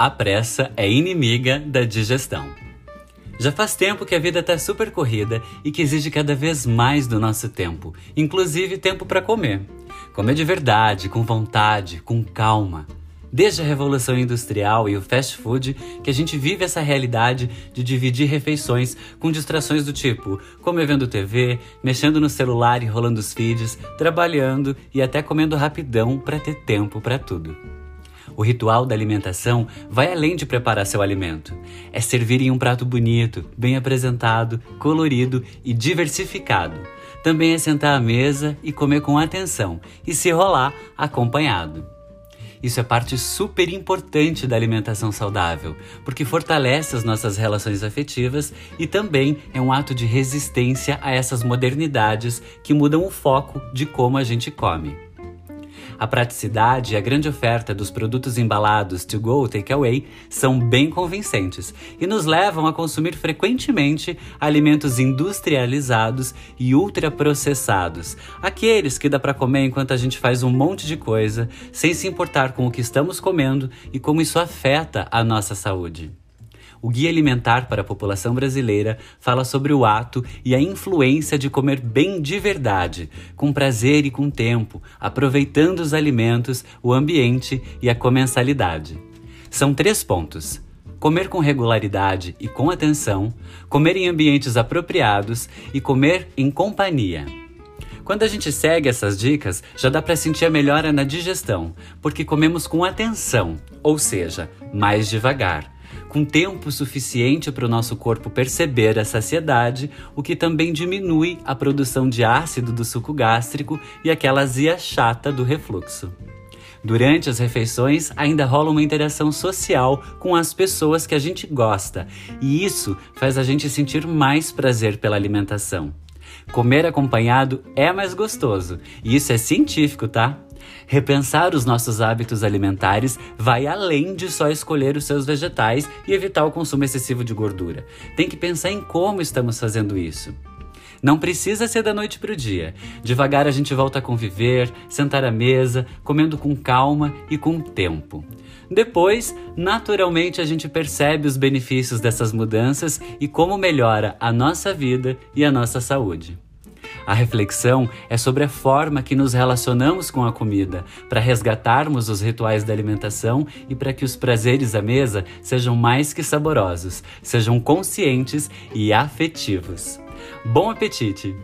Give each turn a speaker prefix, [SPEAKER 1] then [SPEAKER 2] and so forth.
[SPEAKER 1] A pressa é inimiga da digestão. Já faz tempo que a vida está super corrida e que exige cada vez mais do nosso tempo, inclusive tempo para comer. Comer de verdade, com vontade, com calma. Desde a Revolução Industrial e o fast food, que a gente vive essa realidade de dividir refeições com distrações do tipo comer vendo TV, mexendo no celular e rolando os feeds, trabalhando e até comendo rapidão para ter tempo para tudo. O ritual da alimentação vai além de preparar seu alimento. É servir em um prato bonito, bem apresentado, colorido e diversificado. Também é sentar à mesa e comer com atenção e se rolar acompanhado. Isso é parte super importante da alimentação saudável, porque fortalece as nossas relações afetivas e também é um ato de resistência a essas modernidades que mudam o foco de como a gente come. A praticidade e a grande oferta dos produtos embalados to go takeaway são bem convincentes e nos levam a consumir frequentemente alimentos industrializados e ultraprocessados, aqueles que dá para comer enquanto a gente faz um monte de coisa, sem se importar com o que estamos comendo e como isso afeta a nossa saúde. O Guia Alimentar para a População Brasileira fala sobre o ato e a influência de comer bem de verdade, com prazer e com tempo, aproveitando os alimentos, o ambiente e a comensalidade. São três pontos comer com regularidade e com atenção, comer em ambientes apropriados e comer em companhia. Quando a gente segue essas dicas, já dá para sentir a melhora na digestão, porque comemos com atenção, ou seja, mais devagar com tempo suficiente para o nosso corpo perceber a saciedade, o que também diminui a produção de ácido do suco gástrico e aquela azia chata do refluxo. Durante as refeições, ainda rola uma interação social com as pessoas que a gente gosta, e isso faz a gente sentir mais prazer pela alimentação. Comer acompanhado é mais gostoso, e isso é científico, tá? Repensar os nossos hábitos alimentares vai além de só escolher os seus vegetais e evitar o consumo excessivo de gordura. Tem que pensar em como estamos fazendo isso. Não precisa ser da noite para o dia. Devagar a gente volta a conviver, sentar à mesa, comendo com calma e com tempo. Depois, naturalmente, a gente percebe os benefícios dessas mudanças e como melhora a nossa vida e a nossa saúde. A reflexão é sobre a forma que nos relacionamos com a comida, para resgatarmos os rituais da alimentação e para que os prazeres à mesa sejam mais que saborosos, sejam conscientes e afetivos. Bom apetite!